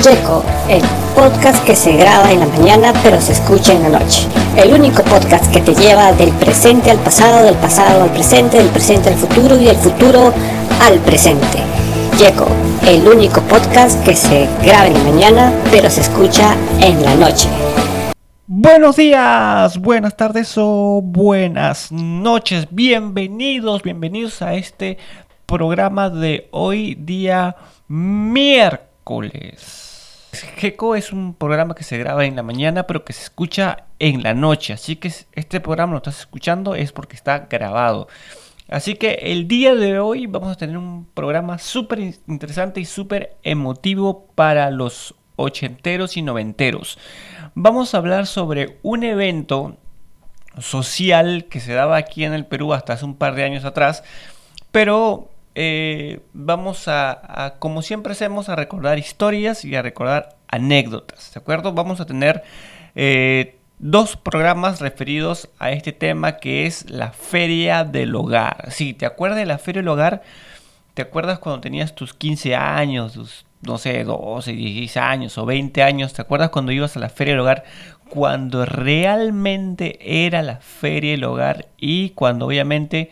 Checo, el podcast que se graba en la mañana pero se escucha en la noche. El único podcast que te lleva del presente al pasado, del pasado al presente, del presente al futuro y del futuro al presente. Checo, el único podcast que se graba en la mañana pero se escucha en la noche. Buenos días, buenas tardes o buenas noches. Bienvenidos, bienvenidos a este programa de hoy día miércoles. GECO es un programa que se graba en la mañana, pero que se escucha en la noche. Así que este programa lo estás escuchando es porque está grabado. Así que el día de hoy vamos a tener un programa súper interesante y súper emotivo para los ochenteros y noventeros. Vamos a hablar sobre un evento social que se daba aquí en el Perú hasta hace un par de años atrás, pero eh, vamos a, como siempre hacemos, a recordar historias y a recordar anécdotas, ¿de acuerdo? Vamos a tener eh, dos programas referidos a este tema que es la Feria del Hogar. Sí, ¿te acuerdas de la Feria del Hogar? ¿Te acuerdas cuando tenías tus 15 años, tus, no sé, 12, 16 años o 20 años? ¿Te acuerdas cuando ibas a la Feria del Hogar? Cuando realmente era la Feria del Hogar y cuando obviamente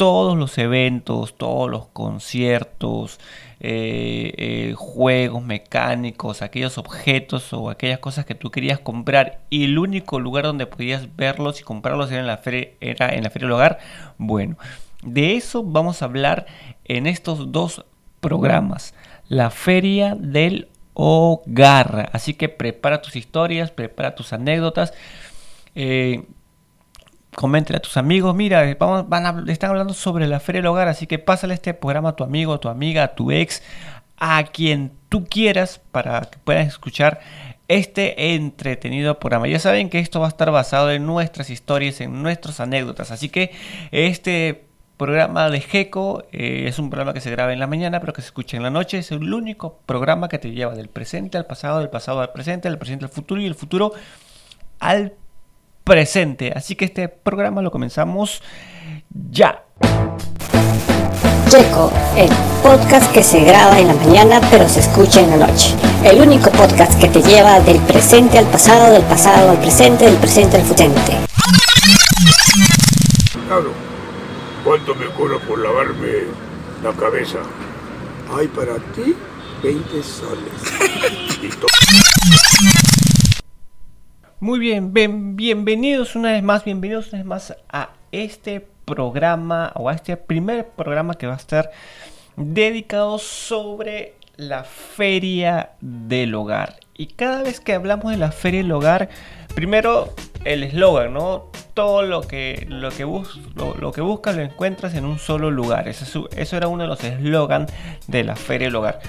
todos los eventos, todos los conciertos, eh, eh, juegos mecánicos, aquellos objetos o aquellas cosas que tú querías comprar y el único lugar donde podías verlos y comprarlos era en la feria, era en la feria del hogar. Bueno, de eso vamos a hablar en estos dos programas. La feria del hogar. Así que prepara tus historias, prepara tus anécdotas. Eh, coméntale a tus amigos, mira, vamos, van están hablando sobre la feria del hogar, así que pásale este programa a tu amigo, a tu amiga, a tu ex, a quien tú quieras para que puedas escuchar este entretenido programa. Ya saben que esto va a estar basado en nuestras historias, en nuestras anécdotas, así que este programa de GECO eh, es un programa que se graba en la mañana, pero que se escucha en la noche. Es el único programa que te lleva del presente al pasado, del pasado al presente, del presente al futuro y del futuro al presente. Así que este programa lo comenzamos ya. Checo, el podcast que se graba en la mañana pero se escucha en la noche. El único podcast que te lleva del presente al pasado, del pasado al presente, del presente al futuro. Claro, ¿cuánto me cobra por lavarme la cabeza? Ay, para ti, 20 soles. Muy bien, bienvenidos una vez más, bienvenidos una vez más a este programa o a este primer programa que va a estar dedicado sobre la feria del hogar. Y cada vez que hablamos de la feria del hogar, primero el eslogan, ¿no? Todo lo que, lo que, lo, que buscas lo encuentras en un solo lugar. Eso, eso era uno de los eslogans de la feria del hogar.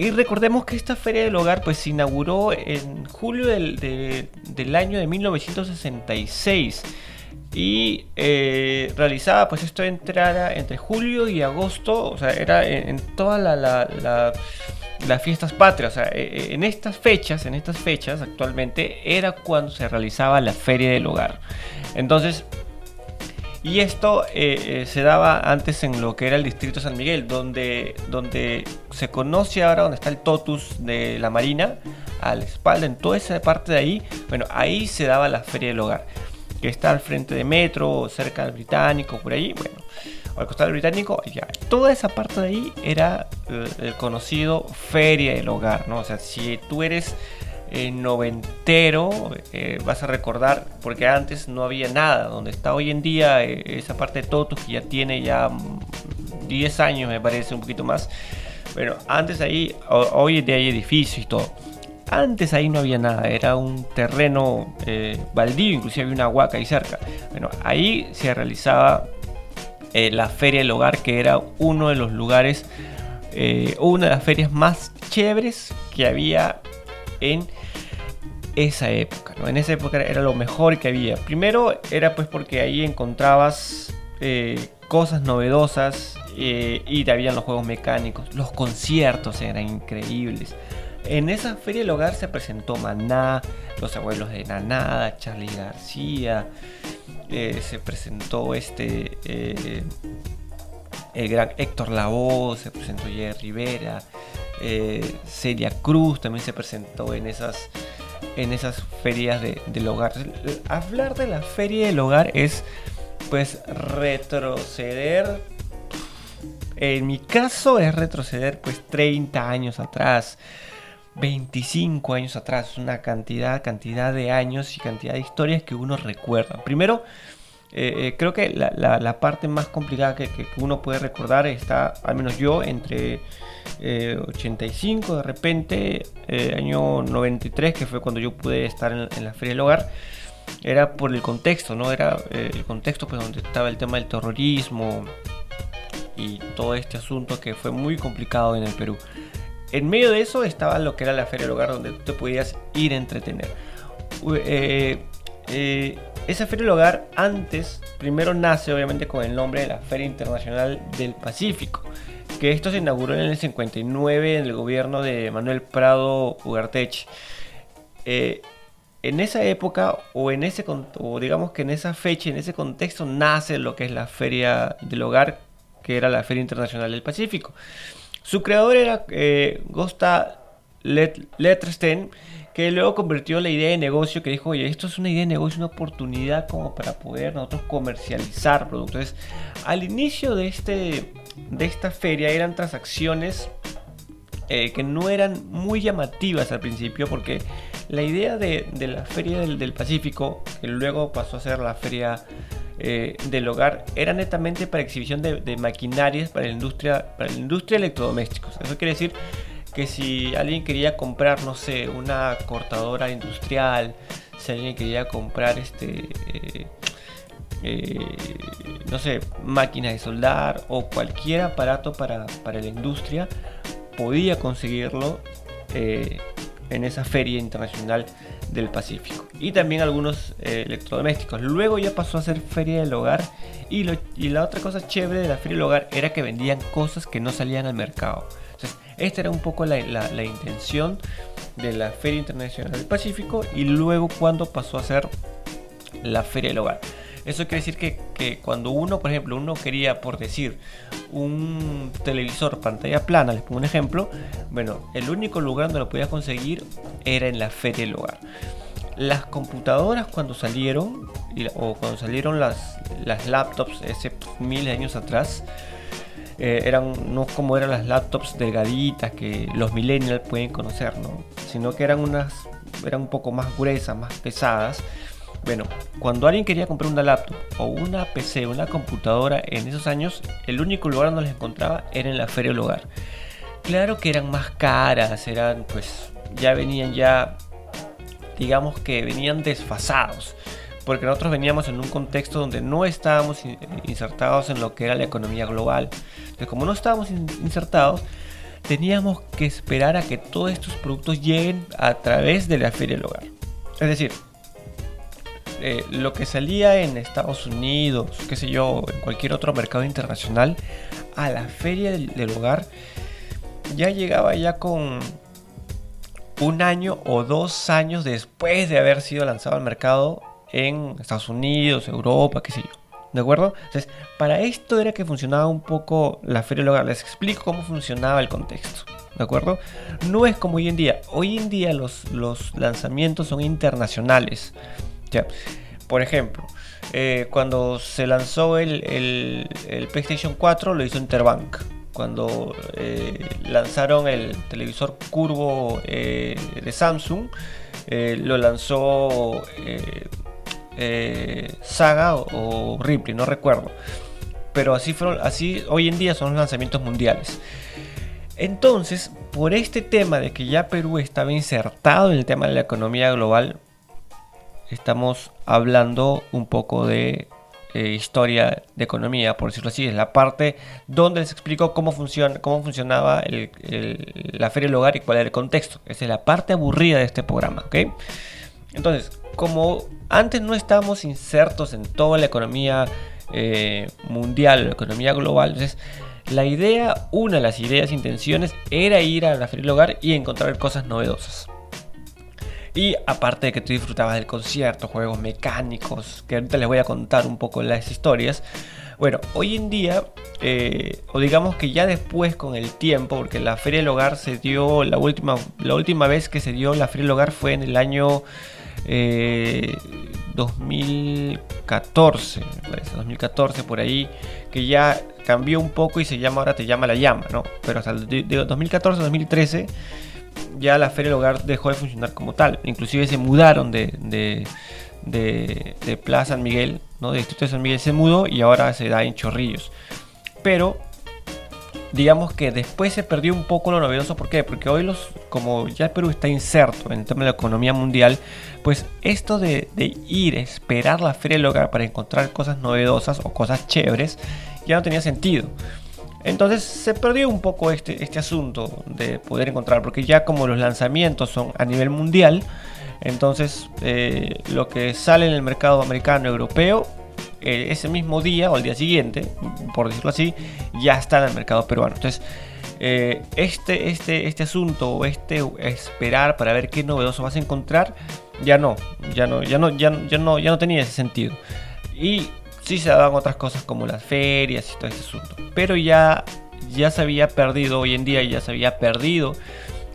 Y recordemos que esta feria del hogar pues se inauguró en julio del, año de 1966 y eh, realizaba pues esto entrara entre julio y agosto, o sea, era en, todas las fiestas patrias, o sea, e, e, en estas fechas, en estas fechas actualmente era cuando se realizaba la feria del hogar. Entonces, y esto eh, eh, se daba antes en lo que era el distrito San Miguel, donde, donde se conoce ahora donde está el Totus de la Marina, a la espalda, en toda esa parte de ahí, bueno, ahí se daba la Feria del Hogar, que está al frente de Metro, cerca del Británico, por ahí, bueno, al costado del Británico, ya, toda esa parte de ahí era el, el conocido Feria del Hogar, ¿no? O sea, si tú eres eh, noventero, eh, vas a recordar, porque antes no había nada, donde está hoy en día eh, esa parte de Totus que ya tiene ya 10 mm, años, me parece, un poquito más. Bueno, antes ahí, hoy en día hay edificios y todo. Antes ahí no había nada, era un terreno baldío, inclusive había una huaca ahí cerca. Bueno, ahí se realizaba la Feria del Hogar, que era uno de los lugares, una de las ferias más chéveres que había en esa época. En esa época era lo mejor que había. Primero era pues porque ahí encontrabas eh, cosas novedosas eh, y te habían los juegos mecánicos. Los conciertos eran increíbles. En esa feria del hogar se presentó Maná, los abuelos de Nanada, Charlie García, eh, se presentó este el gran Héctor Lavoe, se presentó Jerry Rivera, eh, Celia Cruz también se presentó en esas, en esas ferias de, del hogar. Hablar de la feria del hogar es pues retroceder. En mi caso es retroceder pues 30 años atrás. 25 años atrás, una cantidad, cantidad de años y cantidad de historias que uno recuerda. Primero, eh, eh, creo que la, parte más complicada que, uno puede recordar está, al menos yo, entre 85 eh, de repente, año 93, que fue cuando yo pude estar en, la Feria del Hogar, era por el contexto, ¿no? Era el contexto pues, donde estaba el tema del terrorismo y todo este asunto que fue muy complicado en el Perú. En medio de eso estaba lo que era la Feria del Hogar, donde tú te podías ir a entretener. Esa Feria del Hogar antes, primero nace obviamente con el nombre de la Feria Internacional del Pacífico, que esto se inauguró en el 59 en el gobierno de Manuel Prado Ugarteche. Eh, en esa época o en ese digamos que en esa fecha, en ese contexto nace lo que es la Feria del Hogar, que era la Feria Internacional del Pacífico. Su creador era eh, Gosta Letterstein que luego convirtió la idea de negocio que dijo, oye, esto es una idea de negocio, una oportunidad como para poder nosotros comercializar productos. al inicio de, este, de esta feria eran transacciones eh, que no eran muy llamativas al principio porque la idea de, la feria del, Pacífico, que luego pasó a ser la feria eh, del hogar, era netamente para exhibición de, de, maquinarias para la industria, para la industria de electrodomésticos. Eso quiere decir que si alguien quería comprar, no sé, una cortadora industrial, si alguien quería comprar este, eh, eh, no sé, máquinas de soldar o cualquier aparato para, la industria, podía conseguirlo eh, en esa feria internacional del Pacífico. Y también algunos electrodomésticos. Luego ya pasó a ser feria del hogar. Y, y la otra cosa chévere de la feria del hogar era que vendían cosas que no salían al mercado. Esta era un poco la, intención de la Feria Internacional del Pacífico y luego cuando pasó a ser la Feria del Hogar. Eso quiere decir que, cuando uno, por ejemplo, uno quería, por decir, un televisor pantalla plana, les pongo un ejemplo, bueno, el único lugar donde lo podía conseguir era en la Feria del Hogar. Las computadoras cuando salieron, o cuando salieron las, las laptops, ese miles de años atrás, eh, eran no como eran las laptops delgaditas que los millennials pueden conocer, ¿no? sino que eran unas eran un poco más gruesas, más pesadas. Bueno, cuando alguien quería comprar una laptop o una PC, una computadora en esos años, el único lugar donde las encontraba era en la feria del hogar. Claro que eran más caras, eran pues ya venían ya digamos que venían desfasados porque nosotros veníamos en un contexto donde no estábamos insertados en lo que era la economía global. Como no estábamos insertados, teníamos que esperar a que todos estos productos lleguen a través de la feria del hogar. Es decir, eh, lo que salía en Estados Unidos, qué sé yo, en cualquier otro mercado internacional, a la feria del hogar, ya llegaba ya con un año o dos años después de haber sido lanzado al mercado en Estados Unidos, Europa, qué sé yo. ¿De acuerdo? Entonces, para esto era que funcionaba un poco la feria hogar. Les explico cómo funcionaba el contexto. ¿De acuerdo? No es como hoy en día. Hoy en día los, los lanzamientos son internacionales. Ya. Por ejemplo, eh, cuando se lanzó el, el, PlayStation 4 lo hizo Interbank. Cuando eh, lanzaron el televisor curvo eh, de Samsung, lo lanzó eh, Saga o, Ripley, no recuerdo. Pero así, fueron, así hoy en día son los lanzamientos mundiales. Entonces, por este tema de que ya Perú estaba insertado en el tema de la economía global, estamos hablando un poco de eh, historia de economía, por decirlo así. Es la parte donde les explico cómo, funciona, cómo funcionaba la feria del hogar y cuál era el contexto. Esa es la parte aburrida de este programa, ¿ok? Entonces, como antes no estábamos insertos en toda la economía eh, mundial, la economía global, entonces la idea, una de las ideas, intenciones, era ir a la feria del hogar y encontrar cosas novedosas. Y aparte de que tú disfrutabas del concierto, juegos mecánicos, que ahorita les voy a contar un poco las historias. Bueno, hoy en día, eh, o digamos que ya después con el tiempo, porque la Feria del Hogar se dio, la última, la última vez que se dio la Feria del Hogar fue en el año 2014, 2014 por ahí, que ya cambió un poco y se llama ahora te llama la llama, ¿no? Pero hasta el 2014-2013 ya la Feria del Hogar dejó de funcionar como tal. Inclusive se mudaron de, de, de, Plaza San Miguel, ¿no? De Distrito de San Miguel se mudó y ahora se da en Chorrillos. Pero digamos que después se perdió un poco lo novedoso. ¿Por qué? Porque hoy los, como ya Perú está inserto en el tema de la economía mundial, pues esto de, de ir, esperar la feria del para encontrar cosas novedosas o cosas chéveres, ya no tenía sentido. Entonces se perdió un poco este, este asunto de poder encontrar, porque ya como los lanzamientos son a nivel mundial, entonces eh, lo que sale en el mercado americano, europeo, eh, ese mismo día o el día siguiente, por decirlo así, ya está en el mercado peruano. Entonces eh, este, este, este asunto, este esperar para ver qué novedoso vas a encontrar, ya no, ya no, ya no, ya no, ya no tenía ese sentido. Y sí se daban otras cosas como las ferias y todo ese asunto. Pero ya, ya se había perdido, hoy en día ya se había perdido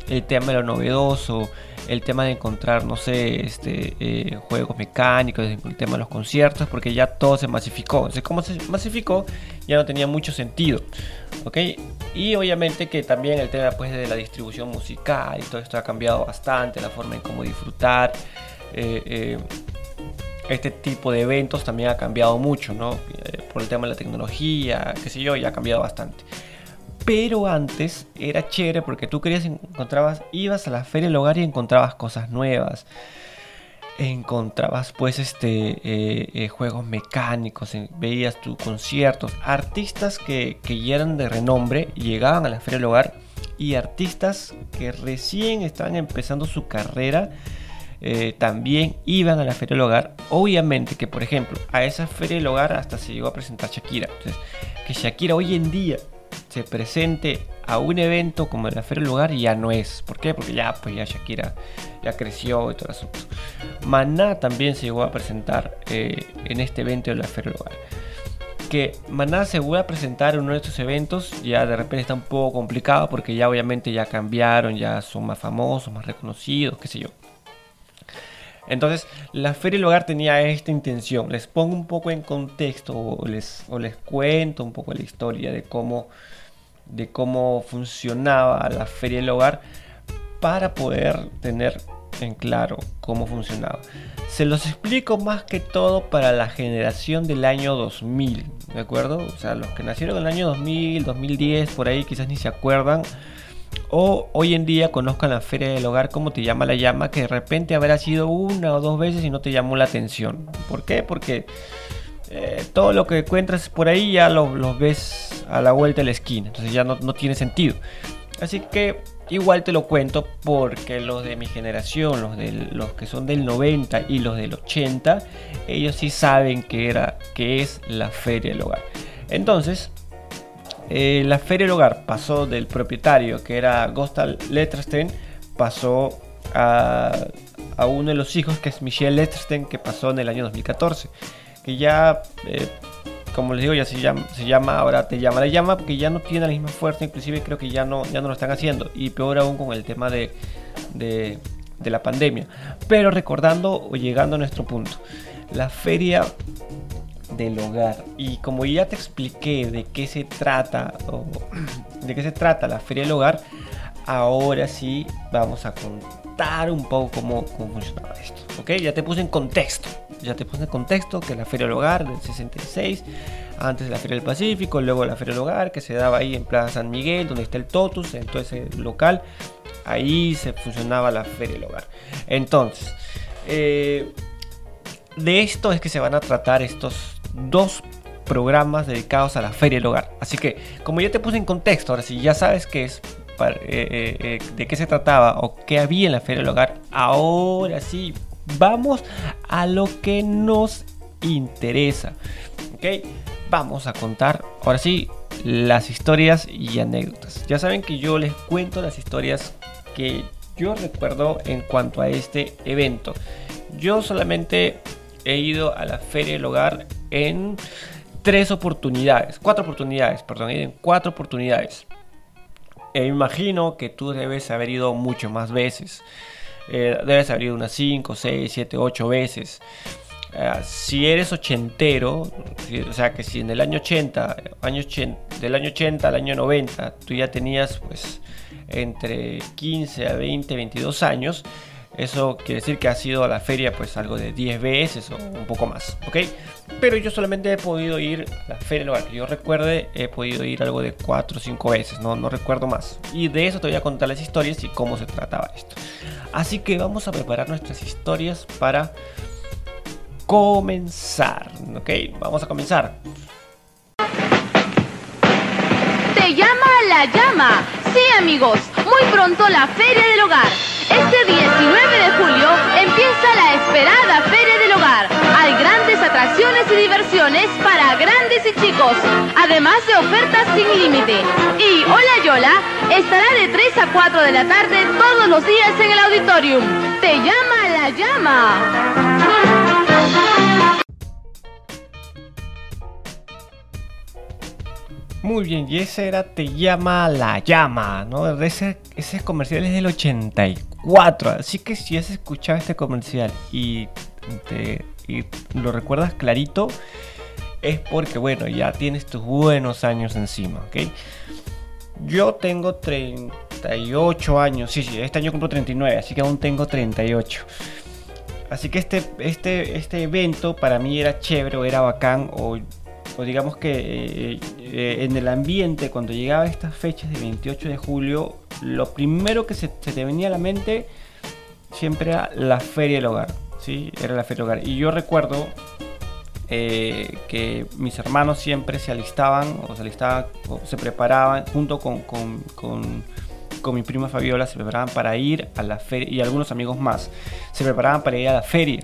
el tema de lo novedoso, el tema de encontrar, no sé, este, eh, juegos mecánicos, el tema de los conciertos, porque ya todo se masificó. Entonces, como se masificó, ya no tenía mucho sentido. Y obviamente que también el tema pues, de la distribución musical y todo esto ha cambiado bastante, la forma en cómo disfrutar. Eh, eh, este tipo de eventos también ha cambiado mucho, ¿no? Por el tema de la tecnología, qué sé yo, ya ha cambiado bastante. Pero antes era chévere porque tú querías encontrabas, ibas a la feria del hogar y encontrabas cosas nuevas. Encontrabas pues este eh, eh, juegos mecánicos, veías tus conciertos, artistas que, que ya eran de renombre llegaban a la feria del hogar y artistas que recién estaban empezando su carrera eh, también iban a la Feria del Hogar. Obviamente que, por ejemplo, a esa Feria del Hogar hasta se llegó a presentar Shakira. Entonces, que Shakira hoy en día se presente a un evento como la Feria del Hogar ya no es. ¿Por qué? Porque ya, pues ya Shakira ya creció y todo asunto. Maná también se llegó a presentar eh, en este evento de la Feria del Hogar. Que Maná se vuelva a presentar en uno de estos eventos ya de repente está un poco complicado porque ya obviamente ya cambiaron, ya son más famosos, más reconocidos, qué sé yo. Entonces, la Feria del Hogar tenía esta intención. Les pongo un poco en contexto o les, les cuento un poco la historia de cómo, de cómo funcionaba la Feria del Hogar para poder tener en claro cómo funcionaba. Se los explico más que todo para la generación del año 2000, ¿de acuerdo? O sea, los que nacieron en el año 2000, 2010, por ahí quizás ni se acuerdan o hoy en día conozcan la feria del hogar, como te llama la llama, que de repente habrá sido una o dos veces y no te llamó la atención. ¿Por qué? Porque eh, todo lo que encuentras por ahí ya lo, ves a la vuelta de la esquina, entonces ya no, tiene sentido. Así que igual te lo cuento porque los de mi generación, los, los que son del 90 y los del 80, ellos sí saben que, era, que es la feria del hogar. Entonces, eh, la Feria del Hogar pasó del propietario, que era Gostal Letterstein, pasó a, uno de los hijos, que es Michel Letterstein, que pasó en el año 2014. Que ya, eh, como les digo, ya se llama, ahora te llama la llama, porque ya no tiene la misma fuerza, inclusive creo que ya no, ya no lo están haciendo. Y peor aún con el tema de, de, la pandemia. Pero recordando o llegando a nuestro punto, la feria del hogar. Y como ya te expliqué de qué se trata, de qué se trata la feria del hogar, ahora sí vamos a contar un poco cómo, cómo funcionaba esto. ¿Ok? Ya te puse en contexto. Ya te puse en contexto que la feria del hogar del 66, antes de la feria del Pacífico, luego la feria del hogar que se daba ahí en Plaza San Miguel, donde está el Totus, en todo ese local. Ahí se funcionaba la feria del hogar. Entonces, eh, de esto es que se van a tratar estos dos programas dedicados a la feria del hogar. Así que, como ya te puse en contexto, ahora si ya sabes qué es, eh, eh, de qué se trataba o qué había en la feria del hogar, ahora sí, vamos a lo que nos interesa. ¿Ok? Vamos a contar, ahora sí, las historias y anécdotas. Ya saben que yo les cuento las historias que yo recuerdo en cuanto a este evento. Yo solamente he ido a la Feria del Hogar en tres oportunidades, cuatro oportunidades, perdón, en cuatro oportunidades. E imagino que tú debes haber ido mucho más veces. Eh, debes haber ido unas 5, 6, 7, 8 veces. Eh, si eres ochentero, o sea que si en el año 80, año 80, del año 80 al año 90, tú ya tenías pues entre 15 a 20, 22 años, eso quiere decir que ha sido a la feria pues algo de 10 veces o un poco más, ¿ok? Pero yo solamente he podido ir a la feria, lo que yo recuerde, he podido ir algo de 4 o 5 veces, no, no recuerdo más. Y de eso te voy a contar las historias y cómo se trataba esto. Así que vamos a preparar nuestras historias para comenzar, ¿ok? Vamos a comenzar. Te llama la llama. Sí, amigos, muy pronto la Feria del Hogar. Este 19 de julio empieza la esperada Feria del Hogar. Hay grandes atracciones y diversiones para grandes y chicos, además de ofertas sin límite. Y Hola Yola estará de 3 a 4 de la tarde todos los días en el auditorium. Te llama la llama. Muy bien, y ese era Te llama la llama, ¿no? Ese, ese comercial es del 84, así que si has escuchado este comercial y, te, y lo recuerdas clarito, es porque, bueno, ya tienes tus buenos años encima, ¿ok? Yo tengo 38 años, sí, sí, este año cumplo 39, así que aún tengo 38. Así que este, este, este evento para mí era chévere, o era bacán, o digamos que eh, eh, en el ambiente, cuando llegaba estas fechas de 28 de julio, lo primero que se, te venía a la mente siempre era la feria del hogar. ¿Sí? Era la feria hogar. Y yo recuerdo eh, que mis hermanos siempre se alistaban o se alistaban o se preparaban junto con, con, con, con, mi prima Fabiola, se preparaban para ir a la feria y algunos amigos más se preparaban para ir a la feria.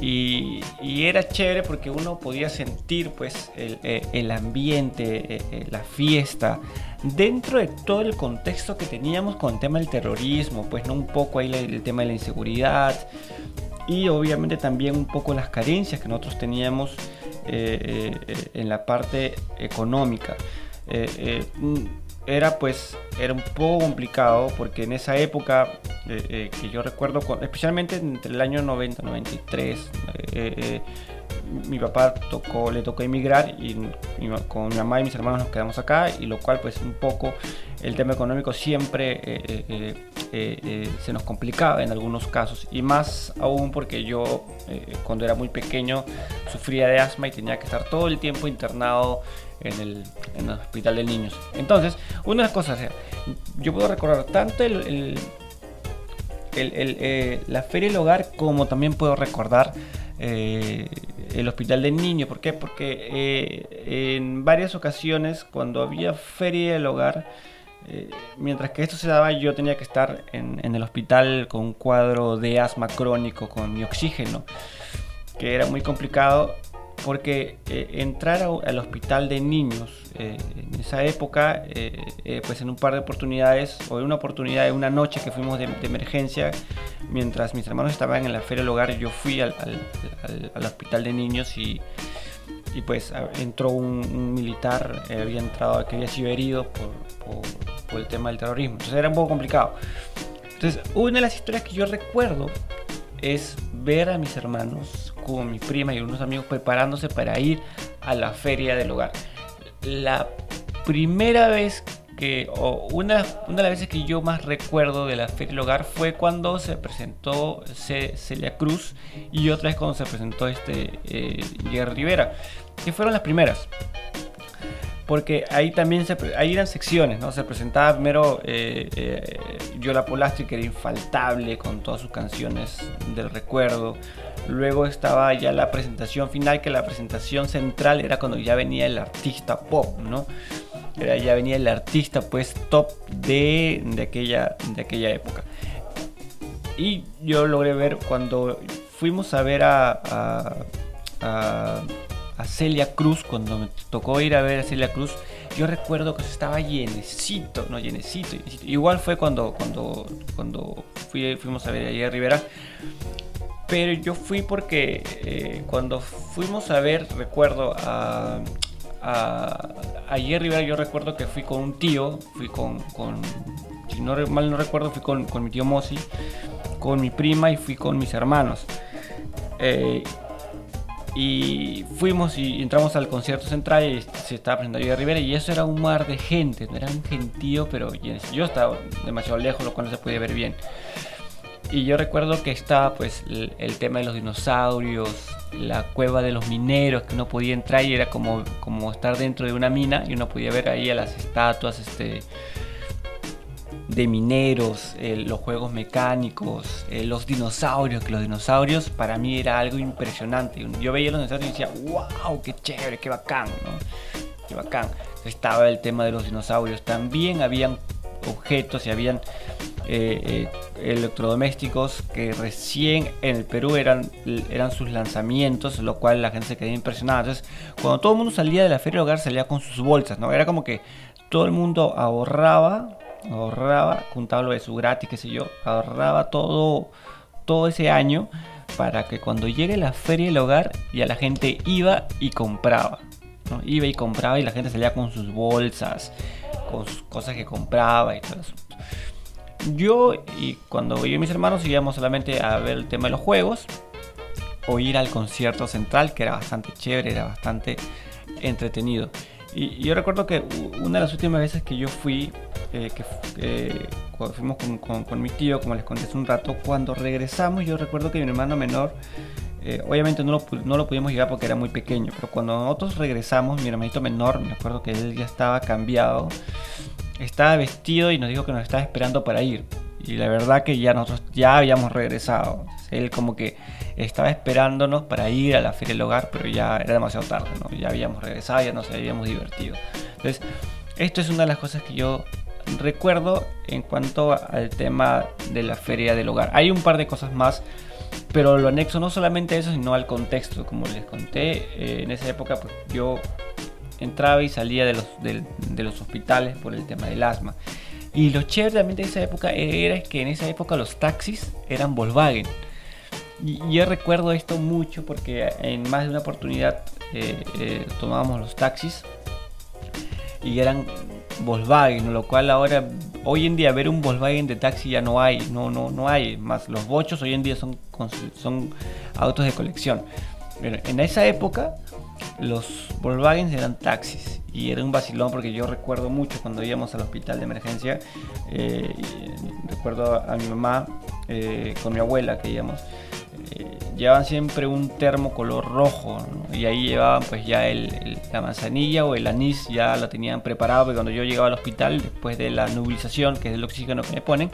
Y, era chévere porque uno podía sentir pues el, eh, ambiente, eh, la fiesta, dentro de todo el contexto que teníamos con el tema del terrorismo, pues no un poco ahí el, tema de la inseguridad y obviamente también un poco las carencias que nosotros teníamos en la parte económica. Era pues era un poco complicado porque en esa época eh, eh, que yo recuerdo especialmente entre el año 90 93 eh, mi papá tocó le tocó emigrar y con mi mamá y mis hermanos nos quedamos acá y lo cual pues un poco el tema económico siempre se nos complicaba en algunos casos y más aún porque yo cuando era muy pequeño sufría de asma y tenía que estar todo el tiempo internado en el, el hospital de niños. Entonces, una de las cosas, yo puedo recordar tanto el, eh, la feria del hogar como también puedo recordar eh, el hospital del niño. ¿Por qué? Porque eh, en varias ocasiones cuando había feria del hogar, mientras que esto se daba yo tenía que estar en, en, el hospital con un cuadro de asma crónico con mi oxígeno, que era muy complicado porque eh, entrar al hospital de niños eh, en esa época, eh, pues en un par de oportunidades, o en una oportunidad, de una noche que fuimos de, emergencia, mientras mis hermanos estaban en la feria del hogar, yo fui al, hospital de niños y, y pues entró un, militar, había entrado, que había sido herido por, por el tema del terrorismo. Entonces era un poco complicado. Entonces, una de las historias que yo recuerdo es ver a mis hermanos, como mi prima y unos amigos preparándose para ir a la feria del hogar. La primera vez que, o una, una de las veces que yo más recuerdo de la feria del hogar fue cuando se presentó Celia Cruz y otra vez cuando se presentó este eh, Jerry Rivera, que fueron las primeras porque ahí también se, ahí eran secciones, ¿no? Se presentaba primero eh, eh, Yola Polastri, que era infaltable con todas sus canciones del recuerdo. Luego estaba ya la presentación final, que la presentación central era cuando ya venía el artista pop, ¿no? Era, ya venía el artista pues top de, de, aquella, de aquella época. Y yo logré ver cuando fuimos a ver a a Celia Cruz, cuando me tocó ir a ver a Celia Cruz, yo recuerdo que estaba llenecito, no llenecito. Igual fue cuando, cuando, cuando fui, fuimos a ver a Rivera. Pero yo fui porque eh, cuando fuimos a ver, recuerdo a, a, ayer Rivera, yo recuerdo que fui con un tío, fui con, si no mal no recuerdo, fui con, mi tío Mosi, con mi prima y fui con mis hermanos. Eh, y fuimos y entramos al concierto central y se estaba presentando de Rivera y eso era un mar de gente, era un gentío, pero yo estaba demasiado lejos, lo cual no se podía ver bien. Y yo recuerdo que estaba pues el, tema de los dinosaurios, la cueva de los mineros, que uno podía entrar y era como, como estar dentro de una mina y uno podía ver ahí a las estatuas, este, de mineros, los juegos mecánicos, eh, los dinosaurios, que los dinosaurios para mí era algo impresionante. Yo veía los dinosaurios y decía, wow, qué chévere, qué bacán. Qué bacán. Estaba el tema de los dinosaurios. También habían objetos y habían eh, electrodomésticos que recién en el Perú eran, eran sus lanzamientos, lo cual la gente se quedaba impresionada. Entonces, cuando todo el mundo salía de la feria del hogar, salía con sus bolsas, ¿no? Era como que todo el mundo ahorraba ahorraba, juntaba lo de su gratis, qué sé yo, ahorraba todo, todo ese año para que cuando llegue la feria del hogar ya la gente iba y compraba. Iba y compraba y la gente salía con sus bolsas, con sus cosas que compraba y todo eso. Yo y cuando yo y mis hermanos íbamos solamente a ver el tema de los juegos o ir al concierto central que era bastante chévere, era bastante entretenido. Y, yo recuerdo que una de las últimas veces que yo fui, eh, que cuando fuimos con, mi tío, como les conté hace un rato, cuando regresamos yo recuerdo que mi hermano menor, eh, obviamente no lo, no lo pudimos llevar porque era muy pequeño, pero cuando nosotros regresamos, mi hermanito menor, me acuerdo que él ya estaba cambiado, estaba vestido y nos dijo que nos estaba esperando para ir. Y la verdad que ya nosotros ya habíamos regresado. Él como que estaba esperándonos para ir a la feria del hogar, pero ya era demasiado tarde, ¿no? Ya habíamos regresado, ya nos habíamos divertido. Entonces, esto es una de las cosas que yo recuerdo en cuanto al tema de la feria del hogar. Hay un par de cosas más, pero lo anexo no solamente a eso, sino al contexto. Como les conté, eh, en esa época pues, yo entraba y salía de los, de los hospitales por el tema del asma. Y lo chévere también de esa época era que en esa época los taxis eran Volkswagen. Y yo recuerdo esto mucho porque en más de una oportunidad eh, eh, tomábamos los taxis y eran Volkswagen, lo cual ahora, hoy en día ver un Volkswagen de taxi ya no hay, no, no, no hay, más los bochos hoy en día son, son autos de colección. Pero en esa época los Volkswagen eran taxis y era un vacilón porque yo recuerdo mucho cuando íbamos al hospital de emergencia, eh, recuerdo a mi mamá con mi abuela que íbamos eh, llevaban siempre un termo color rojo y ahí llevaban pues ya el, la manzanilla o el anís ya lo tenían preparado porque cuando yo llegaba al hospital después de la nubilización que es el oxígeno que me ponen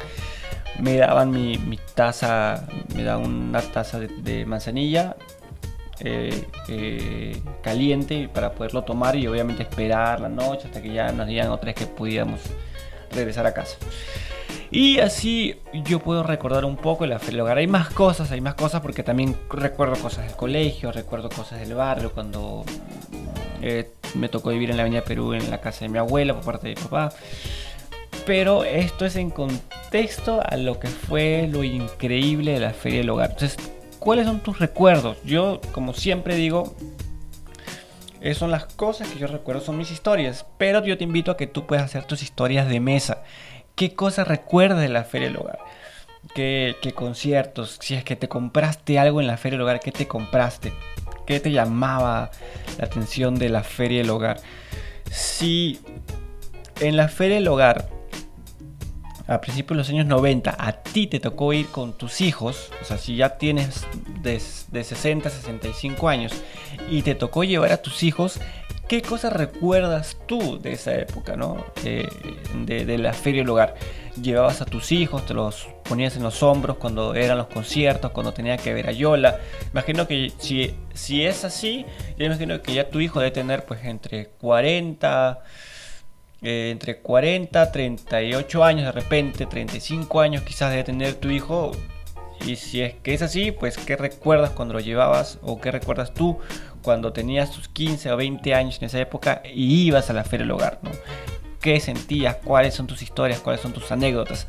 me daban mi, taza me daban una taza de, manzanilla eh, eh, caliente para poderlo tomar y obviamente esperar la noche hasta que ya nos digan otra vez que pudiéramos regresar a casa y así yo puedo recordar un poco la feria del hogar. Hay más cosas, hay más cosas porque también recuerdo cosas del colegio, recuerdo cosas del barrio, cuando eh, me tocó vivir en la Avenida Perú en la casa de mi abuela por parte de mi papá. Pero esto es en contexto a lo que fue lo increíble de la feria del hogar. Entonces, ¿cuáles son tus recuerdos? Yo, como siempre digo, esas son las cosas que yo recuerdo, son mis historias. Pero yo te invito a que tú puedas hacer tus historias de mesa. ¿Qué cosas recuerdas de la Feria del Hogar? ¿Qué, conciertos? Si es que te compraste algo en la Feria del Hogar, ¿qué te compraste? ¿Qué te llamaba la atención de la Feria del Hogar? Si en la Feria del Hogar, a principios de los años 90, a ti te tocó ir con tus hijos, o sea, si ya tienes de, de 60 a 65 años y te tocó llevar a tus hijos, ¿Qué cosas recuerdas tú de esa época, ¿no? Eh, de, la feria del hogar? Llevabas a tus hijos, te los ponías en los hombros cuando eran los conciertos, cuando tenía que ver a Yola. Imagino que si, si es así, yo imagino que ya tu hijo debe tener pues entre 40, eh, entre 40, 38 años de repente, 35 años quizás debe tener tu hijo. Y si es que es así, pues ¿qué recuerdas cuando lo llevabas o qué recuerdas tú cuando tenías tus 15 o 20 años en esa época y ibas a la Feria del Hogar, ¿no? ¿Qué sentías? ¿Cuáles son tus historias? ¿Cuáles son tus anécdotas?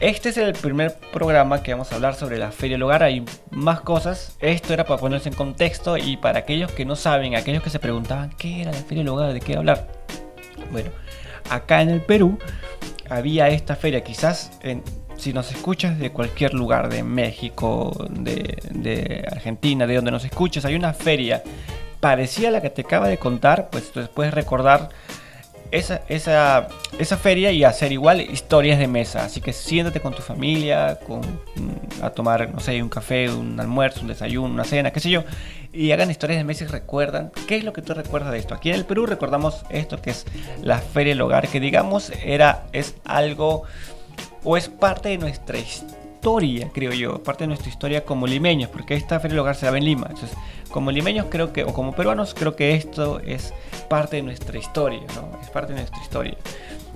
Este es el primer programa que vamos a hablar sobre la Feria del Hogar. Hay más cosas. Esto era para ponerse en contexto y para aquellos que no saben, aquellos que se preguntaban qué era la Feria del Hogar, de qué hablar. Bueno, acá en el Perú había esta feria, quizás en, si nos escuchas de cualquier lugar, de México, de, Argentina, de donde nos escuches, hay una feria parecida a la que te acaba de contar, pues puedes recordar esa, esa, esa feria y hacer igual historias de mesa. Así que siéntate con tu familia, con, mm, a tomar, no sé, un café, un almuerzo, un desayuno, una cena, qué sé yo, y hagan historias de mesa y recuerdan qué es lo que tú recuerdas de esto. Aquí en el Perú recordamos esto que es la Feria del Hogar, que digamos era, es algo o es parte de nuestra historia, creo yo, parte de nuestra historia como limeños, porque esta Feria del Hogar se daba en Lima. Entonces, como limeños creo que, o como peruanos, creo que esto es parte de nuestra historia, ¿no? Es parte de nuestra historia.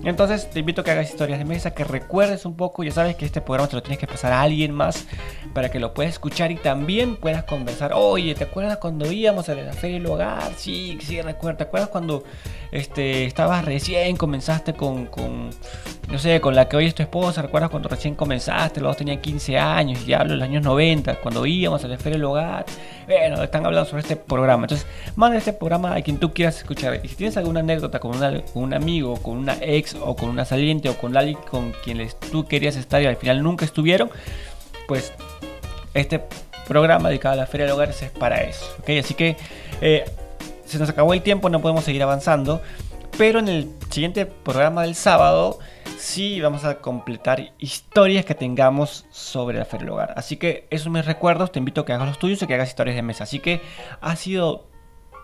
Entonces te invito a que hagas historias de mesa, que recuerdes un poco, ya sabes que este programa te lo tienes que pasar a alguien más para que lo puedas escuchar y también puedas conversar. Oye, ¿te acuerdas cuando íbamos a la feria del hogar? Sí, sí, recuerdo. ¿Te acuerdas cuando este, estabas recién, comenzaste con, no sé, con la que hoy es tu esposa? ¿Recuerdas cuando recién comenzaste? Los dos tenían 15 años, ya hablo de los años 90, cuando íbamos a la feria del hogar. Bueno, están hablando sobre este programa. Entonces, manda este programa a quien tú quieras escuchar. Y si tienes alguna anécdota con, un amigo, con una ex o con una saliente o con alguien con quien tú querías estar y al final nunca estuvieron, pues este programa dedicado a la Feria del Hogar es para eso. ¿okay? Así que eh, se nos acabó el tiempo, no podemos seguir avanzando. Pero en el siguiente programa del sábado sí vamos a completar historias que tengamos sobre la Feria Hogar. Así que esos mis recuerdos, te invito a que hagas los tuyos y que hagas historias de mesa. Así que ha sido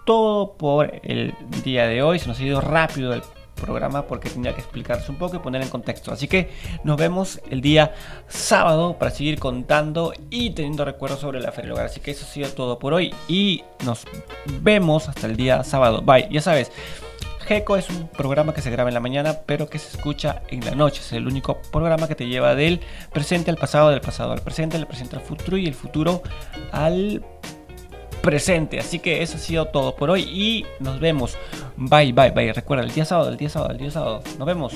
todo por el día de hoy. Se nos ha ido rápido el programa porque tenía que explicarse un poco y poner en contexto. Así que nos vemos el día sábado para seguir contando y teniendo recuerdos sobre la Feria Hogar. Así que eso ha sido todo por hoy y nos vemos hasta el día sábado. Bye, ya sabes. GECO es un programa que se graba en la mañana, pero que se escucha en la noche. Es el único programa que te lleva del presente al pasado, del pasado al presente, del presente al futuro y el futuro al presente. Así que eso ha sido todo por hoy y nos vemos. Bye, bye, bye. Recuerda, el día sábado, el día sábado, el día sábado. Nos vemos.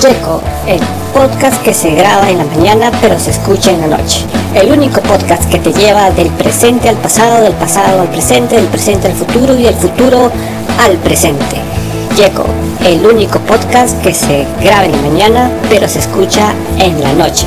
Checo, el podcast que se graba en la mañana pero se escucha en la noche. El único podcast que te lleva del presente al pasado, del pasado al presente, del presente al futuro y del futuro al presente. Checo, el único podcast que se graba en la mañana pero se escucha en la noche.